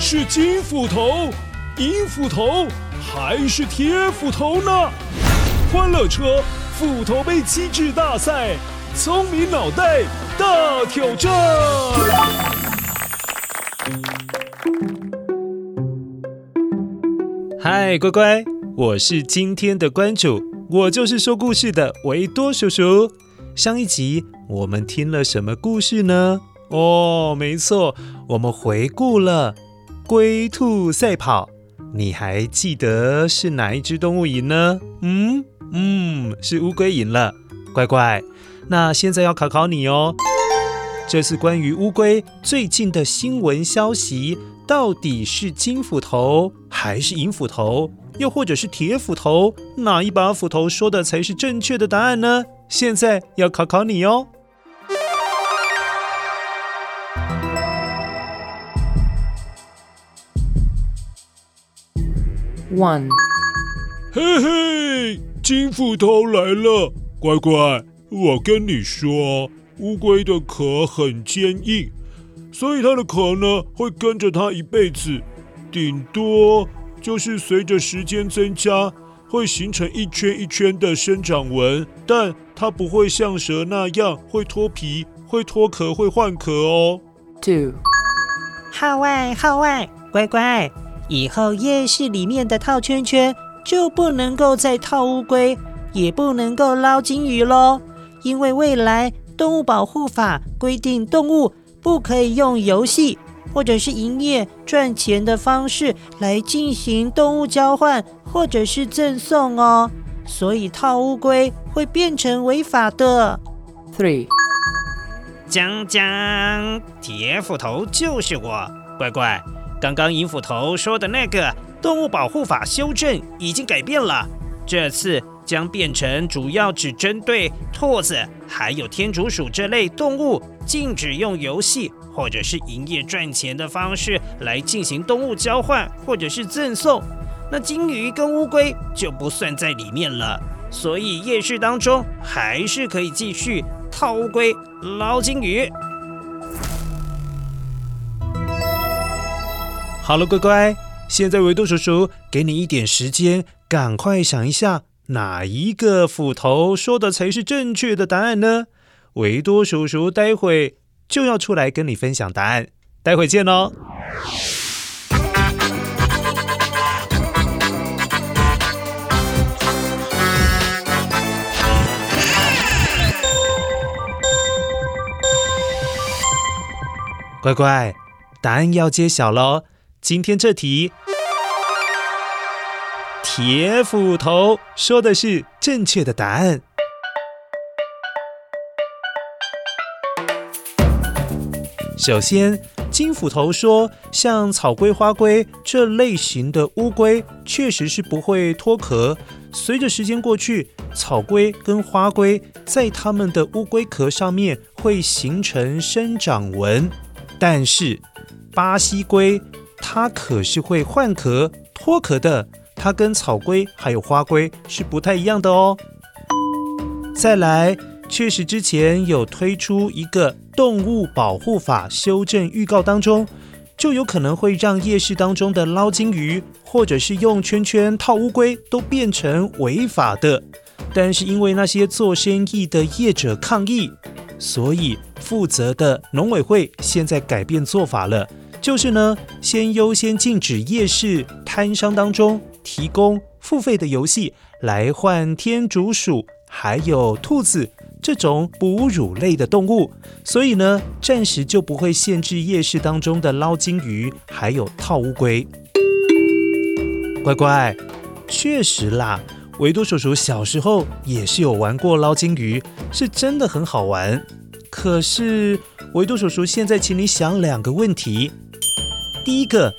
是金斧头、银斧头还是铁斧头呢？欢乐车斧头杯机智大赛，聪明脑袋大挑战。嗨，乖乖，我是今天的关主，我就是说故事的维多叔叔。上一集我们听了什么故事呢？哦，没错，我们回顾了龟兔赛跑。你还记得是哪一只动物赢呢？嗯嗯，是乌龟赢了。乖乖，那现在要考考你哦。这次关于乌龟最近的新闻消息，到底是金斧头还是银斧头，又或者是铁斧头？哪一把斧头说的才是正确的答案呢？现在要考考你哦。One，嘿嘿，金斧头来了，乖乖，我跟你说，乌龟的壳很坚硬，所以它的壳呢会跟着它一辈子，顶多就是随着时间增加，会形成一圈一圈的生长纹，但它不会像蛇那样会脱皮、会脱壳、会换壳哦。Two，号外号外，乖乖。以后夜市里面的套圈圈就不能够再套乌龟，也不能够捞金鱼喽，因为未来动物保护法规定，动物不可以用游戏或者是营业赚钱的方式来进行动物交换或者是赠送哦，所以套乌龟会变成违法的。Three，江江，铁斧头就是我，乖乖。刚刚银斧头说的那个动物保护法修正已经改变了，这次将变成主要只针对兔子还有天竺鼠这类动物，禁止用游戏或者是营业赚钱的方式来进行动物交换或者是赠送。那金鱼跟乌龟就不算在里面了，所以夜市当中还是可以继续套乌龟、捞金鱼。好了，乖乖，现在维多叔叔给你一点时间，赶快想一下哪一个斧头说的才是正确的答案呢？维多叔叔待会就要出来跟你分享答案，待会见喽！乖乖，答案要揭晓喽！今天这题，铁斧头说的是正确的答案。首先，金斧头说，像草龟、花龟这类型的乌龟，确实是不会脱壳。随着时间过去，草龟跟花龟在它们的乌龟壳上面会形成生长纹，但是巴西龟。它可是会换壳脱壳的，它跟草龟还有花龟是不太一样的哦。再来，确实之前有推出一个动物保护法修正预告当中，就有可能会让夜市当中的捞金鱼或者是用圈圈套乌龟都变成违法的。但是因为那些做生意的业者抗议，所以负责的农委会现在改变做法了。就是呢，先优先禁止夜市摊商当中提供付费的游戏来换天竺鼠还有兔子这种哺乳类的动物，所以呢，暂时就不会限制夜市当中的捞金鱼还有套乌龟。乖乖，确实啦，维多叔叔小时候也是有玩过捞金鱼，是真的很好玩。可是维多叔叔现在请你想两个问题。第一个，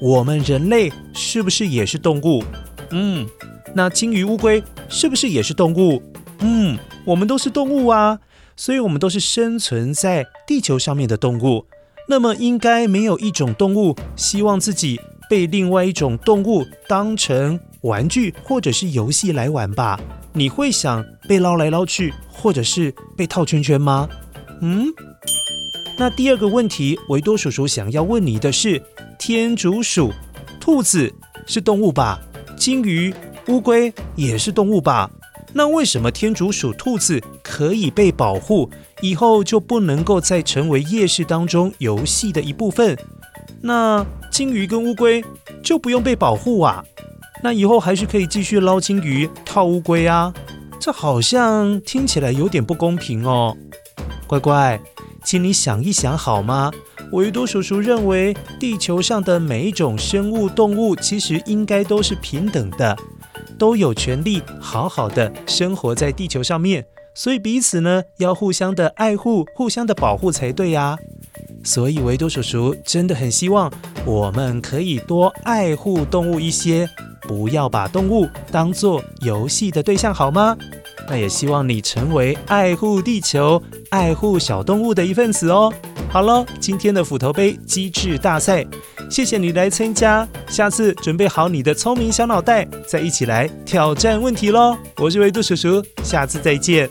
我们人类是不是也是动物？嗯，那金鱼、乌龟是不是也是动物？嗯，我们都是动物啊，所以我们都是生存在地球上面的动物。那么，应该没有一种动物希望自己被另外一种动物当成玩具或者是游戏来玩吧？你会想被捞来捞去，或者是被套圈圈吗？嗯？那第二个问题，维多叔叔想要问你的是，天竺鼠、兔子是动物吧？金鱼、乌龟也是动物吧？那为什么天竺鼠、兔子可以被保护，以后就不能够再成为夜市当中游戏的一部分？那金鱼跟乌龟就不用被保护啊？那以后还是可以继续捞金鱼、套乌龟啊？这好像听起来有点不公平哦。乖乖，请你想一想好吗？维多叔叔认为，地球上的每一种生物、动物其实应该都是平等的。都有权利好好的生活在地球上面，所以彼此呢要互相的爱护、互相的保护才对呀。所以维多叔叔真的很希望我们可以多爱护动物一些，不要把动物当做游戏的对象，好吗？那也希望你成为爱护地球、爱护小动物的一份子哦。好了，今天的斧头杯机智大赛。谢谢你来参加，下次准备好你的聪明小脑袋，再一起来挑战问题喽！我是维度叔叔，下次再见。